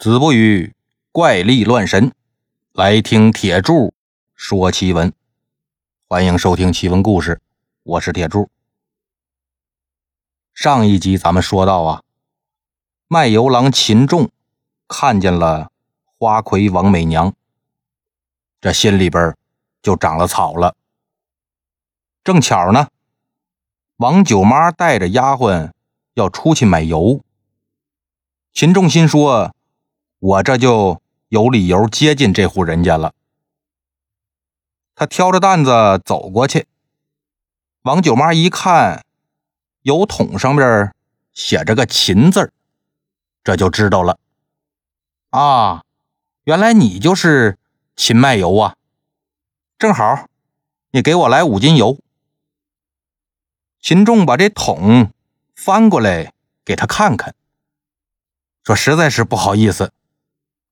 子不语怪力乱神，来听铁柱说奇闻。欢迎收听奇闻故事，我是铁柱。上一集咱们说到啊，卖油郎秦仲看见了花魁王美娘，这心里边就长了草了。正巧呢，王九妈带着丫鬟要出去买油，秦仲心说。我这就有理由接近这户人家了。他挑着担子走过去，王九妈一看，油桶上边写着个“秦”字这就知道了。啊，原来你就是秦卖油啊！正好，你给我来五斤油。秦仲把这桶翻过来给他看看，说：“实在是不好意思。”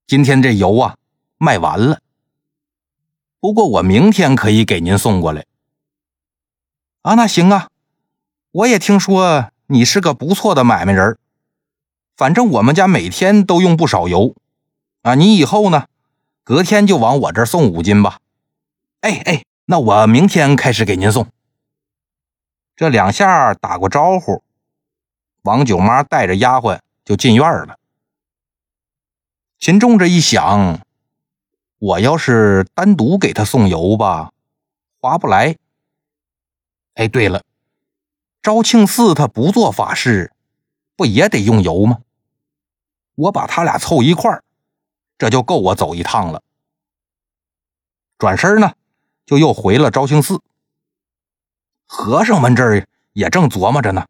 今天这油啊卖完了，不过我明天可以给您送过来。啊，那行啊，我也听说你是个不错的买卖人反正我们家每天都用不少油，啊，你以后呢，隔天就往我这儿送五斤吧。哎哎，那我明天开始给您送。这两下打过招呼，王九妈带着丫鬟就进院了。秦仲这一想，我要是单独给他送油吧，划不来。哎，对了，昭庆寺他不做法事，不也得用油吗？我把他俩凑一块儿，这就够我走一趟了。转身呢，就又回了昭庆寺。和尚们这儿也正琢磨着呢，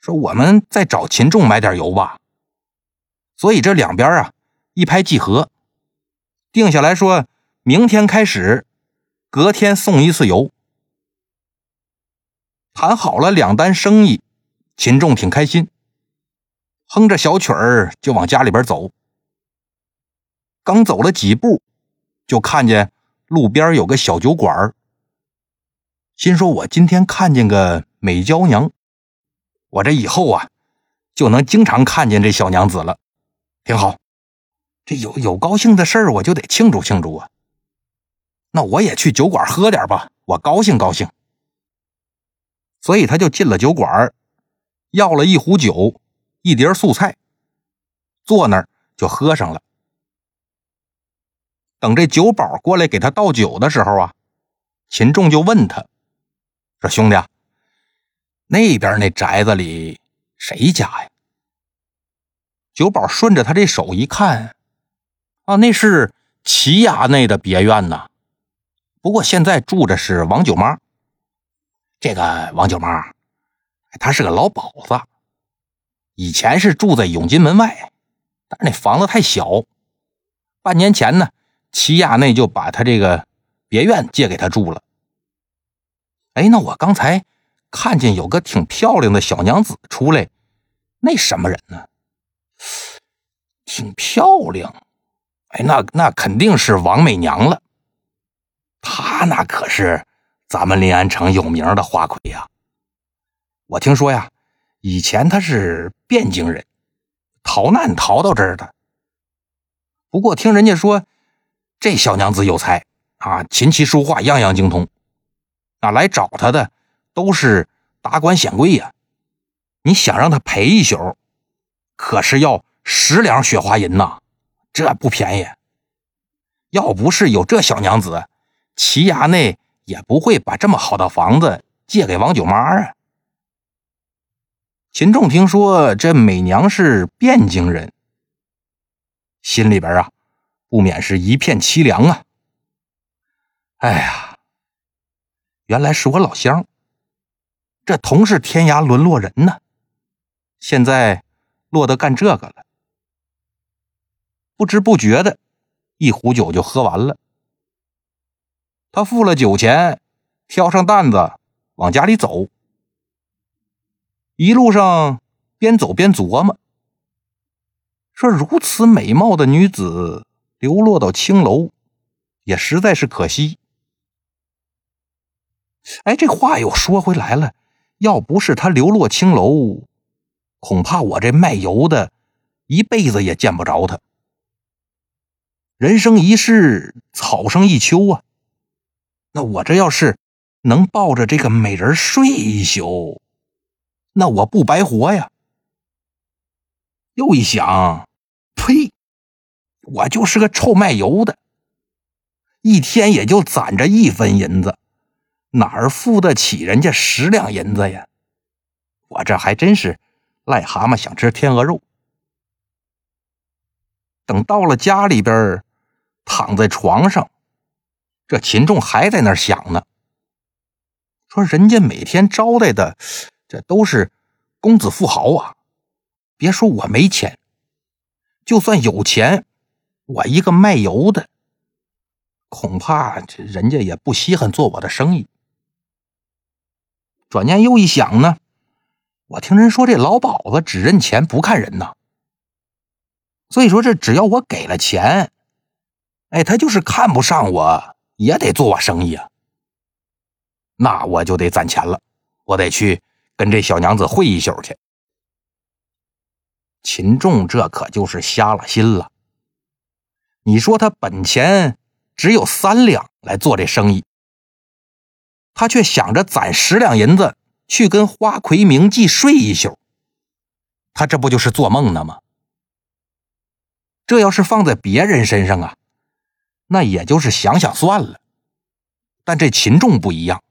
说我们再找秦仲买点油吧。所以这两边啊。一拍即合，定下来说，明天开始，隔天送一次油。谈好了两单生意，秦仲挺开心，哼着小曲儿就往家里边走。刚走了几步，就看见路边有个小酒馆心说：“我今天看见个美娇娘，我这以后啊，就能经常看见这小娘子了，挺好。”这有有高兴的事儿，我就得庆祝庆祝啊！那我也去酒馆喝点吧，我高兴高兴。所以他就进了酒馆，要了一壶酒，一碟素菜，坐那儿就喝上了。等这酒保过来给他倒酒的时候啊，秦仲就问他说：“兄弟，那边那宅子里谁家呀？”酒保顺着他这手一看。啊，那是齐衙内的别院呐。不过现在住的是王九妈。这个王九妈，她是个老鸨子，以前是住在永金门外，但是那房子太小。半年前呢，齐衙内就把他这个别院借给他住了。哎，那我刚才看见有个挺漂亮的小娘子出来，那什么人呢？挺漂亮。哎，那那肯定是王美娘了。她那可是咱们临安城有名的花魁呀。我听说呀，以前她是汴京人，逃难逃到这儿的。不过听人家说，这小娘子有才啊，琴棋书画样样精通。啊，来找她的都是达官显贵呀。你想让她陪一宿，可是要十两雪花银呐。这不便宜，要不是有这小娘子，齐衙内也不会把这么好的房子借给王九妈啊。秦仲听说这美娘是汴京人，心里边啊不免是一片凄凉啊。哎呀，原来是我老乡，这同是天涯沦落人呢，现在落得干这个了。不知不觉的，一壶酒就喝完了。他付了酒钱，挑上担子往家里走。一路上边走边琢磨，说如此美貌的女子流落到青楼，也实在是可惜。哎，这话又说回来了，要不是她流落青楼，恐怕我这卖油的一辈子也见不着她。人生一世，草生一秋啊。那我这要是能抱着这个美人睡一宿，那我不白活呀。又一想，呸，我就是个臭卖油的，一天也就攒着一分银子，哪儿付得起人家十两银子呀？我这还真是癞蛤蟆想吃天鹅肉。等到了家里边，躺在床上，这秦仲还在那儿想呢，说人家每天招待的，这都是公子富豪啊。别说我没钱，就算有钱，我一个卖油的，恐怕这人家也不稀罕做我的生意。转念又一想呢，我听人说这老鸨子只认钱不看人呐。所以说，这只要我给了钱，哎，他就是看不上我，也得做我生意啊。那我就得攒钱了，我得去跟这小娘子会一宿去。秦仲这可就是瞎了心了。你说他本钱只有三两来做这生意，他却想着攒十两银子去跟花魁名妓睡一宿，他这不就是做梦呢吗？这要是放在别人身上啊，那也就是想想算了。但这秦仲不一样，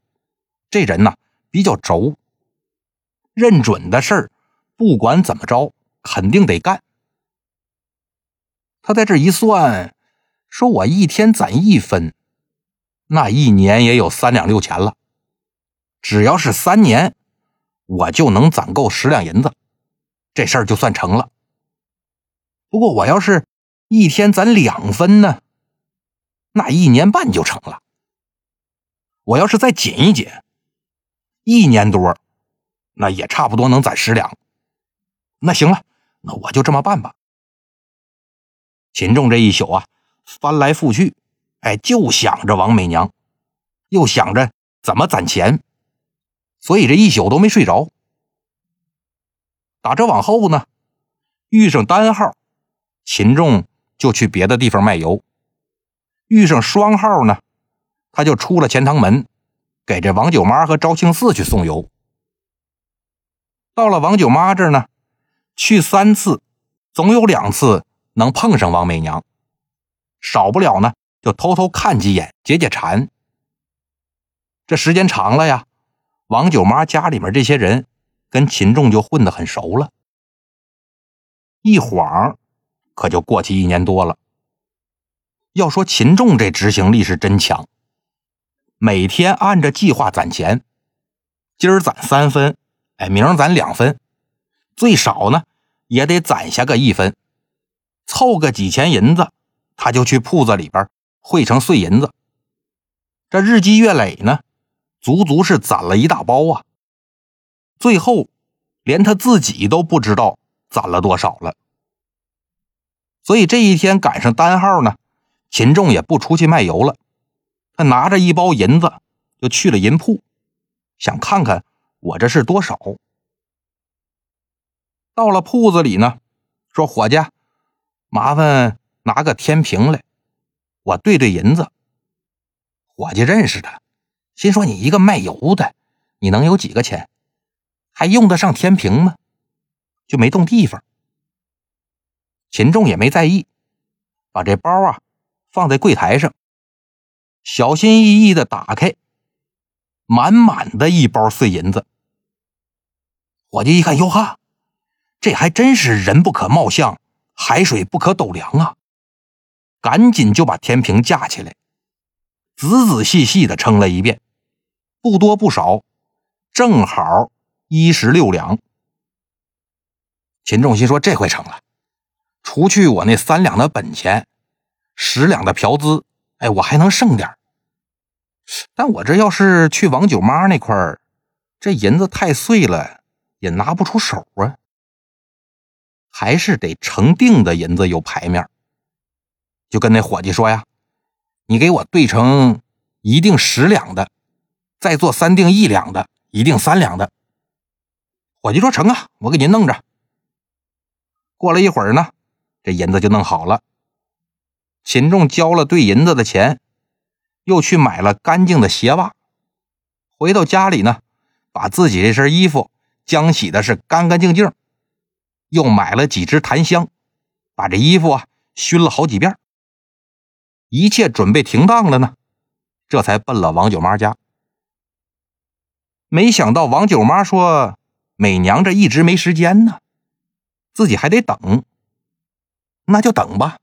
这人呢比较轴，认准的事儿，不管怎么着，肯定得干。他在这一算，说我一天攒一分，那一年也有三两六钱了。只要是三年，我就能攒够十两银子，这事儿就算成了。不过我要是一天攒两分呢，那一年半就成了。我要是再紧一紧，一年多，那也差不多能攒十两。那行了，那我就这么办吧。秦仲这一宿啊，翻来覆去，哎，就想着王美娘，又想着怎么攒钱，所以这一宿都没睡着。打这往后呢，遇上单号。秦仲就去别的地方卖油，遇上双号呢，他就出了钱塘门，给这王九妈和赵庆四去送油。到了王九妈这儿呢，去三次，总有两次能碰上王美娘，少不了呢就偷偷看几眼，解解馋。这时间长了呀，王九妈家里面这些人跟秦仲就混得很熟了，一晃。可就过去一年多了。要说秦仲这执行力是真强，每天按着计划攒钱，今儿攒三分，哎，明儿攒两分，最少呢也得攒下个一分，凑个几钱银子，他就去铺子里边汇成碎银子。这日积月累呢，足足是攒了一大包啊。最后连他自己都不知道攒了多少了。所以这一天赶上单号呢，秦仲也不出去卖油了，他拿着一包银子就去了银铺，想看看我这是多少。到了铺子里呢，说伙计，麻烦拿个天平来，我对对银子。伙计认识他，心说你一个卖油的，你能有几个钱，还用得上天平吗？就没动地方。秦仲也没在意，把这包啊放在柜台上，小心翼翼的打开，满满的一包碎银子。伙计一看，哟哈，这还真是人不可貌相，海水不可斗量啊！赶紧就把天平架起来，仔仔细细的称了一遍，不多不少，正好一十六两。秦仲心说：“这回成了。”除去我那三两的本钱，十两的嫖资，哎，我还能剩点但我这要是去王九妈那块儿，这银子太碎了，也拿不出手啊。还是得成锭的银子有牌面。就跟那伙计说呀：“你给我兑成一锭十两的，再做三锭一两的，一锭三两的。”伙计说：“成啊，我给您弄着。”过了一会儿呢。这银子就弄好了，秦仲交了兑银子的钱，又去买了干净的鞋袜，回到家里呢，把自己这身衣服浆洗的是干干净净，又买了几支檀香，把这衣服啊熏了好几遍。一切准备停当了呢，这才奔了王九妈家。没想到王九妈说：“美娘这一直没时间呢，自己还得等。那就等吧。”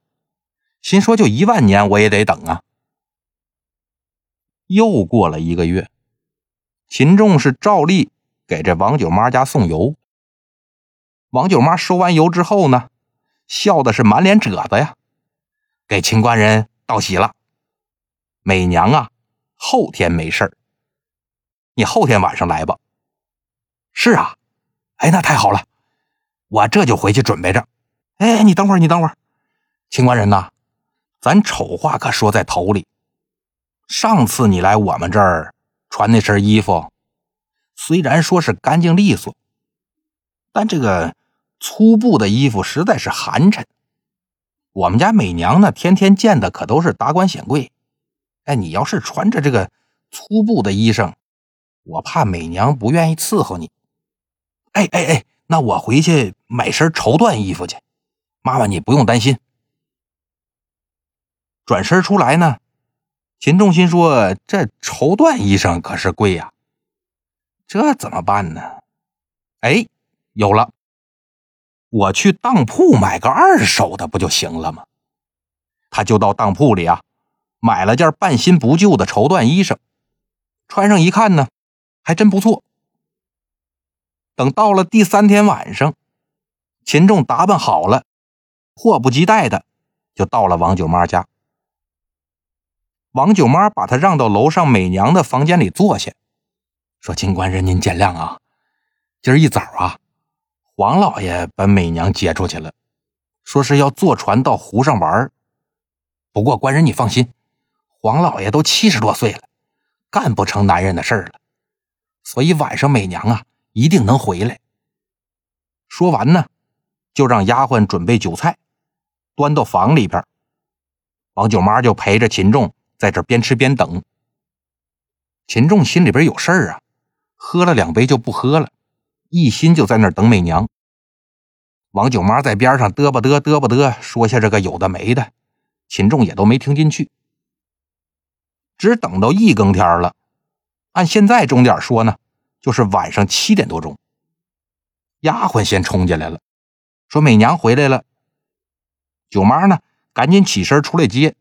心说：“就一万年我也得等啊。”又过了一个月，秦仲是照例给这王九妈家送油。王九妈收完油之后呢，笑的是满脸褶子呀，给秦官人。道喜了，美娘啊，后天没事你后天晚上来吧。是啊，哎，那太好了，我这就回去准备着。哎，你等会儿，你等会儿，秦官人呐，咱丑话可说在头里。上次你来我们这儿穿那身衣服，虽然说是干净利索，但这个粗布的衣服实在是寒碜。我们家美娘呢，天天见的可都是达官显贵。哎，你要是穿着这个粗布的衣裳，我怕美娘不愿意伺候你。哎哎哎，那我回去买身绸缎衣服去，妈妈你不用担心。转身出来呢，秦仲心说：“这绸缎衣裳可是贵呀，这怎么办呢？”哎，有了。我去当铺买个二手的不就行了吗？他就到当铺里啊，买了件半新不旧的绸缎衣裳，穿上一看呢，还真不错。等到了第三天晚上，秦仲打扮好了，迫不及待的就到了王九妈家。王九妈把他让到楼上美娘的房间里坐下，说：“金官人，您见谅啊，今儿一早啊。”黄老爷把美娘接出去了，说是要坐船到湖上玩不过官人你放心，黄老爷都七十多岁了，干不成男人的事儿了。所以晚上美娘啊一定能回来。说完呢，就让丫鬟准备酒菜，端到房里边。王九妈就陪着秦仲在这边吃边等。秦仲心里边有事儿啊，喝了两杯就不喝了。一心就在那儿等美娘。王九妈在边上嘚吧嘚嘚吧嘚，说下这个有的没的，秦仲也都没听进去。只等到一更天了，按现在钟点说呢，就是晚上七点多钟。丫鬟先冲进来了，说美娘回来了。九妈呢，赶紧起身出来接。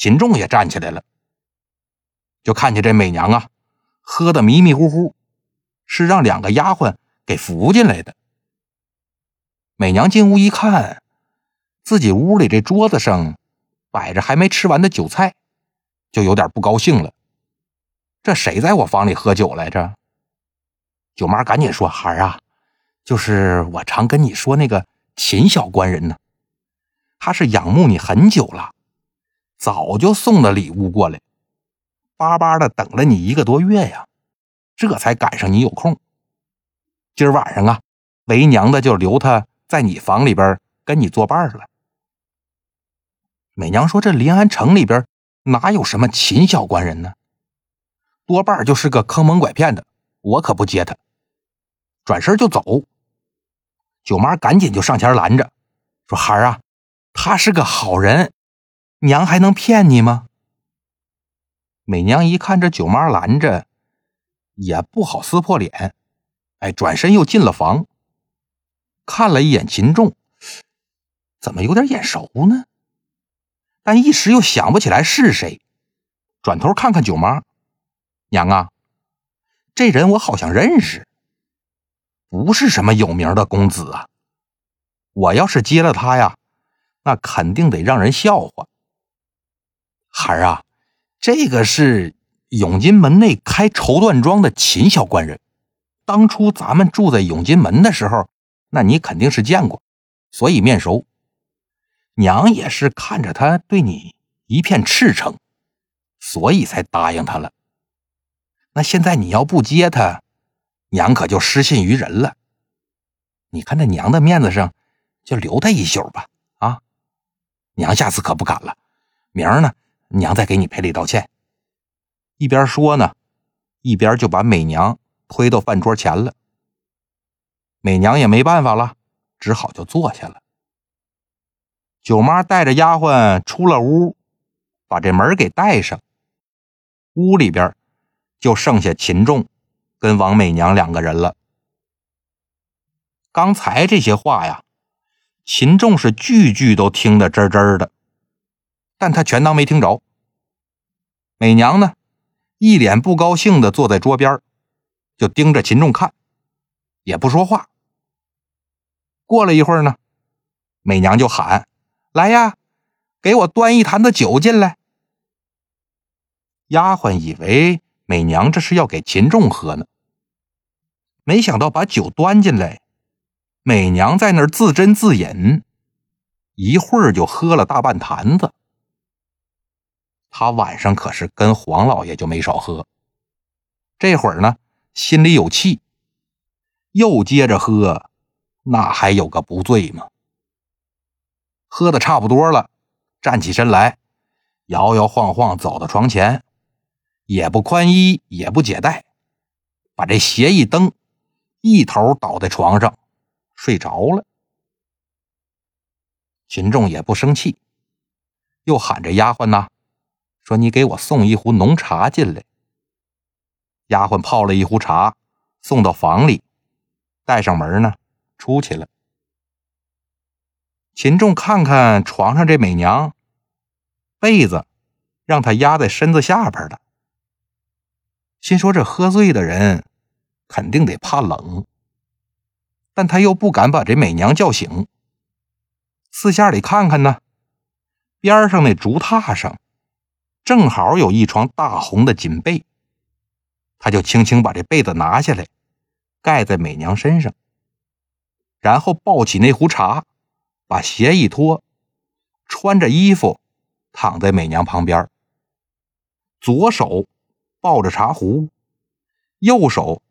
秦仲也站起来了，就看见这美娘啊，喝得迷迷糊糊。是让两个丫鬟给扶进来的。美娘进屋一看，自己屋里这桌子上摆着还没吃完的酒菜，就有点不高兴了。这谁在我房里喝酒来着？九妈赶紧说：“孩儿啊，就是我常跟你说那个秦小官人呢，他是仰慕你很久了，早就送的礼物过来，巴巴的等了你一个多月呀。”这才赶上你有空。今儿晚上啊，为娘的就留他在你房里边跟你作伴了。美娘说：“这临安城里边哪有什么秦小官人呢？多半就是个坑蒙拐骗的，我可不接他。”转身就走。九妈赶紧就上前拦着，说：“孩儿啊，他是个好人，娘还能骗你吗？”美娘一看这九妈拦着。也不好撕破脸，哎，转身又进了房，看了一眼秦仲，怎么有点眼熟呢？但一时又想不起来是谁，转头看看九妈，娘啊，这人我好像认识，不是什么有名的公子啊，我要是接了他呀，那肯定得让人笑话。孩儿啊，这个是。永金门内开绸缎庄的秦小官人，当初咱们住在永金门的时候，那你肯定是见过，所以面熟。娘也是看着他对你一片赤诚，所以才答应他了。那现在你要不接他，娘可就失信于人了。你看在娘的面子上，就留他一宿吧。啊，娘下次可不敢了，明儿呢，娘再给你赔礼道歉。”一边说呢，一边就把美娘推到饭桌前了。美娘也没办法了，只好就坐下了。九妈带着丫鬟出了屋，把这门给带上。屋里边就剩下秦仲跟王美娘两个人了。刚才这些话呀，秦仲是句句都听得真真的，但他全当没听着。美娘呢，一脸不高兴的坐在桌边，就盯着秦仲看，也不说话。过了一会儿呢，美娘就喊：“来呀，给我端一坛子酒进来。”丫鬟以为美娘这是要给秦仲喝呢，没想到把酒端进来，美娘在那儿自斟自饮，一会儿就喝了大半坛子。他晚上可是跟黄老爷就没少喝，这会儿呢心里有气，又接着喝。那还有个不醉吗？喝的差不多了，站起身来，摇摇晃晃走到床前，也不宽衣，也不解带，把这鞋一蹬，一头倒在床上，睡着了。秦仲也不生气，又喊着丫鬟呐，说：“你给我送一壶浓茶进来。”丫鬟泡了一壶茶，送到房里，带上门呢。出去了。秦仲看看床上这美娘，被子让她压在身子下边了，心说这喝醉的人肯定得怕冷，但他又不敢把这美娘叫醒。四下里看看呢，边上那竹榻上正好有一床大红的锦被，他就轻轻把这被子拿下来，盖在美娘身上。然后抱起那壶茶，把鞋一脱，穿着衣服躺在美娘旁边，左手抱着茶壶，右手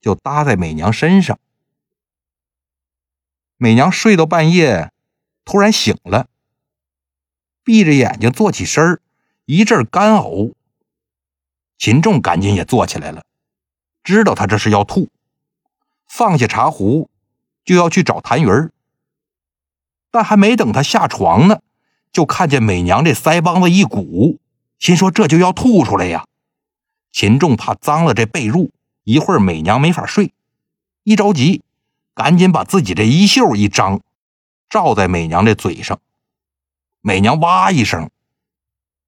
就搭在美娘身上。美娘睡到半夜，突然醒了，闭着眼睛坐起身一阵干呕。秦仲赶紧也坐起来了，知道他这是要吐，放下茶壶。就要去找谭云儿，但还没等他下床呢，就看见美娘这腮帮子一鼓，心说这就要吐出来呀。秦仲怕脏了这被褥，一会儿美娘没法睡，一着急，赶紧把自己这衣袖一张，罩在美娘这嘴上。美娘哇一声，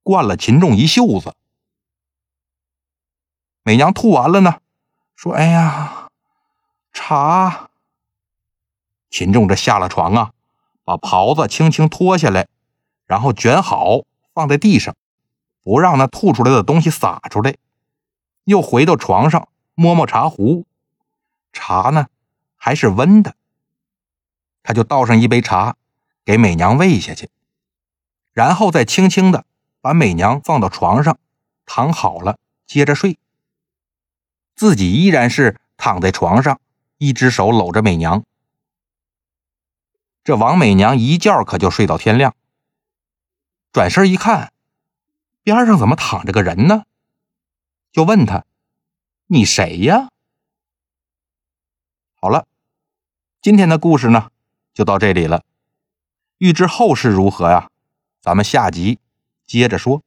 灌了秦仲一袖子。美娘吐完了呢，说：“哎呀，茶。”秦仲这下了床啊，把袍子轻轻脱下来，然后卷好放在地上，不让那吐出来的东西洒出来。又回到床上摸摸茶壶，茶呢还是温的。他就倒上一杯茶给美娘喂下去，然后再轻轻的把美娘放到床上，躺好了接着睡。自己依然是躺在床上，一只手搂着美娘。这王美娘一觉可就睡到天亮。转身一看，边上怎么躺着个人呢？就问他：“你谁呀？”好了，今天的故事呢就到这里了。欲知后事如何呀？咱们下集接着说。